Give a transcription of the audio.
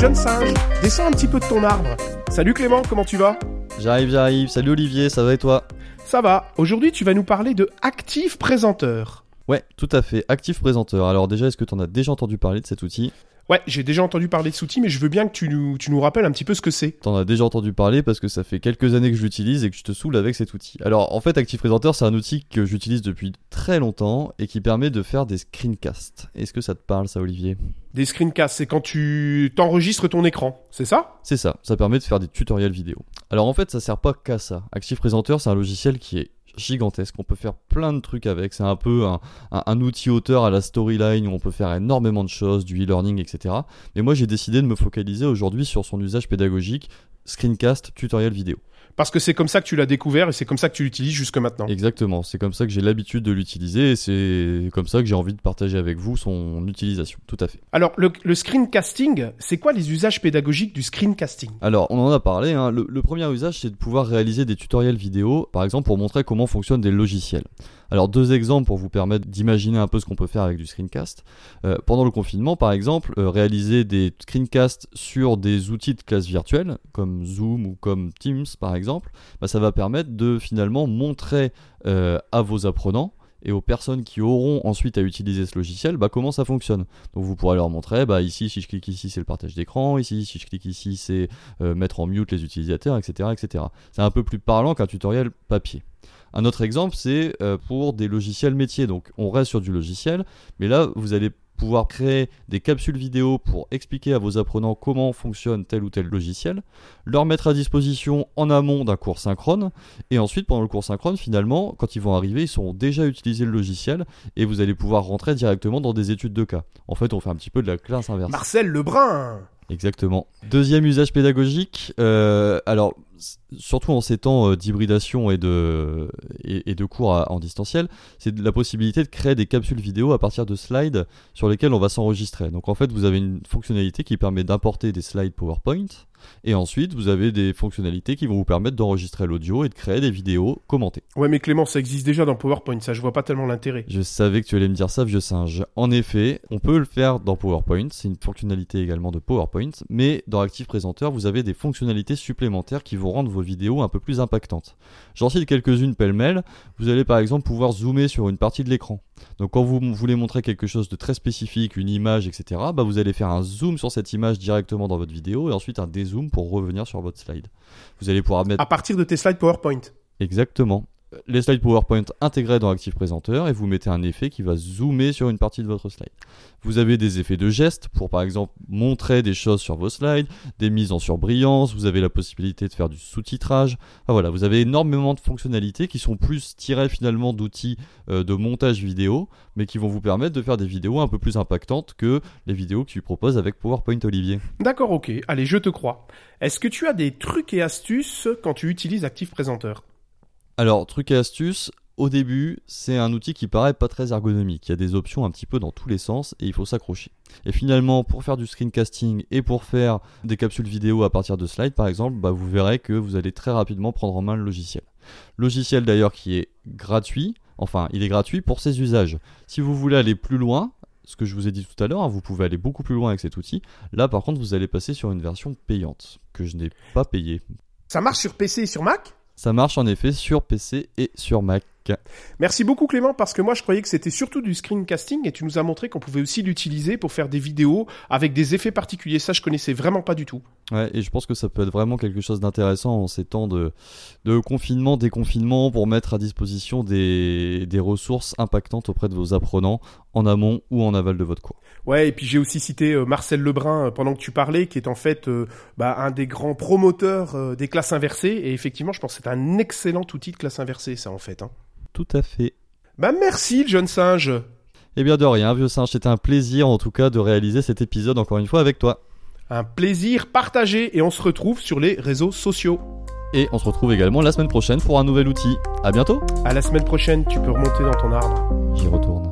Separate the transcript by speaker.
Speaker 1: jeune singe, descends un petit peu de ton arbre. Salut Clément, comment tu vas?
Speaker 2: J'arrive, j'arrive. Salut Olivier, ça va et toi?
Speaker 1: Ça va. Aujourd'hui, tu vas nous parler de Active Présenteur.
Speaker 2: Ouais, tout à fait. Active Présenteur. Alors déjà, est-ce que tu en as déjà entendu parler de cet outil?
Speaker 1: Ouais, j'ai déjà entendu parler de cet outil, mais je veux bien que tu nous, tu nous rappelles un petit peu ce que c'est.
Speaker 2: T'en as déjà entendu parler parce que ça fait quelques années que je l'utilise et que je te saoule avec cet outil. Alors en fait, Active Présenteur, c'est un outil que j'utilise depuis très longtemps et qui permet de faire des screencasts. Est-ce que ça te parle ça, Olivier?
Speaker 1: Des screencasts, c'est quand tu t'enregistres ton écran, c'est ça?
Speaker 2: C'est ça, ça permet de faire des tutoriels vidéo. Alors en fait, ça sert pas qu'à ça. Active Présenteur, c'est un logiciel qui est gigantesque. On peut faire plein de trucs avec. C'est un peu un, outil auteur à la storyline où on peut faire énormément de choses, du e-learning, etc. Mais moi, j'ai décidé de me focaliser aujourd'hui sur son usage pédagogique, screencast, tutoriel vidéo.
Speaker 1: Parce que c'est comme ça que tu l'as découvert et c'est comme ça que tu l'utilises jusque maintenant.
Speaker 2: Exactement, c'est comme ça que j'ai l'habitude de l'utiliser et c'est comme ça que j'ai envie de partager avec vous son utilisation, tout à fait.
Speaker 1: Alors, le, screencasting, c'est quoi les usages pédagogiques du screencasting?
Speaker 2: Alors, on en a parlé, hein. le, le premier usage c'est de pouvoir réaliser des tutoriels vidéo, par exemple pour montrer comment fonctionnent des logiciels. Alors deux exemples pour vous permettre d'imaginer un peu ce qu'on peut faire avec du screencast. Euh, pendant le confinement, par exemple, euh, réaliser des screencasts sur des outils de classe virtuelle, comme Zoom ou comme Teams par exemple, bah, ça va permettre de finalement montrer euh, à vos apprenants et aux personnes qui auront ensuite à utiliser ce logiciel, bah, comment ça fonctionne. Donc vous pourrez leur montrer, bah, ici si je clique ici c'est le partage d'écran, ici si je clique ici c'est mettre en mute les utilisateurs, etc. etc. C'est un peu plus parlant qu'un tutoriel papier. Un autre exemple, c'est euh, pour des logiciels métiers. Donc on reste sur du logiciel, mais là, vous allez pouvoir créer des capsules vidéo pour expliquer à vos apprenants comment fonctionne tel ou tel logiciel, leur mettre à disposition en amont d'un cours synchrone, et ensuite pendant le cours synchrone, finalement, quand ils vont arriver, ils sauront déjà utiliser le logiciel, et vous allez pouvoir rentrer directement dans des études de cas. En fait, on fait un petit peu de la classe inverse.
Speaker 1: Marcel Lebrun
Speaker 2: Exactement. Deuxième usage pédagogique, euh, alors surtout en ces temps euh, d'hybridation et de, et, de cours en distanciel, c'est la possibilité de créer des capsules vidéo à partir de slides sur lesquels on va s'enregistrer. Donc en fait, vous avez une fonctionnalité qui permet d'importer des slides PowerPoint et ensuite, vous avez des fonctionnalités qui vont vous permettre d'enregistrer l'audio et de créer des vidéos commentées.
Speaker 1: Ouais, mais Clément, ça existe déjà dans PowerPoint, ça, je vois pas tellement l'intérêt.
Speaker 2: Je savais que tu allais me dire ça, vieux singe. En effet, on peut le faire dans PowerPoint, c'est une fonctionnalité également de PowerPoint, mais dans Active Présenteur, vous avez des fonctionnalités supplémentaires qui rendre vos vidéos un peu plus impactantes. J'en cite quelques-unes pêle-mêle. Vous allez par exemple pouvoir zoomer sur une partie de l'écran. Donc quand vous voulez montrer quelque chose de très spécifique, une image, etc., bah vous allez faire un zoom sur cette image directement dans votre vidéo et ensuite un dézoom pour revenir sur votre slide. Vous allez pouvoir mettre...
Speaker 1: À partir de tes slides PowerPoint
Speaker 2: Exactement les slides PowerPoint intégrés dans Active Présenteur et vous mettez un effet qui va zoomer sur une partie de votre slide. Vous avez des effets de geste pour par exemple montrer des choses sur vos slides, des mises en surbrillance, vous avez la possibilité de faire du sous-titrage. voilà, vous avez énormément de fonctionnalités qui sont plus tirées finalement d'outils euh, de montage vidéo, mais qui vont vous permettre de faire des vidéos un peu plus impactantes que les vidéos que tu proposes avec PowerPoint Olivier.
Speaker 1: D'accord, ok. Allez, je te crois. Est-ce que tu as des trucs et astuces quand tu utilises Active Présenteur
Speaker 2: alors, truc et astuce, au début, c'est un outil qui paraît pas très ergonomique. Il y a des options un petit peu dans tous les sens et il faut s'accrocher. Et finalement, pour faire du screencasting et pour faire des capsules vidéo à partir de slides, par exemple, bah, vous verrez que vous allez très rapidement prendre en main le logiciel. Logiciel d'ailleurs qui est gratuit. Enfin, il est gratuit pour ses usages. Si vous voulez aller plus loin, ce que je vous ai dit tout à l'heure, hein, vous pouvez aller beaucoup plus loin avec cet outil. Là, par contre, vous allez passer sur une version payante que je n'ai pas payée.
Speaker 1: Ça marche sur PC et sur Mac?
Speaker 2: Ça marche en effet sur PC et sur Mac.
Speaker 1: Merci beaucoup Clément parce que moi je croyais que c'était surtout du screencasting et tu nous as montré qu'on pouvait aussi l'utiliser pour faire des vidéos avec des effets particuliers. Ça je connaissais vraiment pas du tout.
Speaker 2: Ouais et je pense que ça peut être vraiment quelque chose d'intéressant en ces temps de, de confinement, déconfinement pour mettre à disposition des, des ressources impactantes auprès de vos apprenants en amont ou en aval de votre cours.
Speaker 1: Ouais et puis j'ai aussi cité euh, Marcel Lebrun euh, pendant que tu parlais qui est en fait euh, bah, un des grands promoteurs des classes inversées et effectivement je pense que c'est un excellent outil de classe inversée ça en fait. Hein.
Speaker 2: Tout à fait.
Speaker 1: Bah merci, le jeune singe.
Speaker 2: Eh bien de rien, vieux singe, c'était un plaisir en tout cas de réaliser cet épisode encore une fois avec toi.
Speaker 1: Un plaisir partagé et on se retrouve sur les réseaux sociaux.
Speaker 2: Et on se retrouve également la semaine prochaine pour un nouvel outil. À bientôt.
Speaker 1: À la semaine prochaine, tu peux remonter dans ton arbre.
Speaker 2: J'y retourne.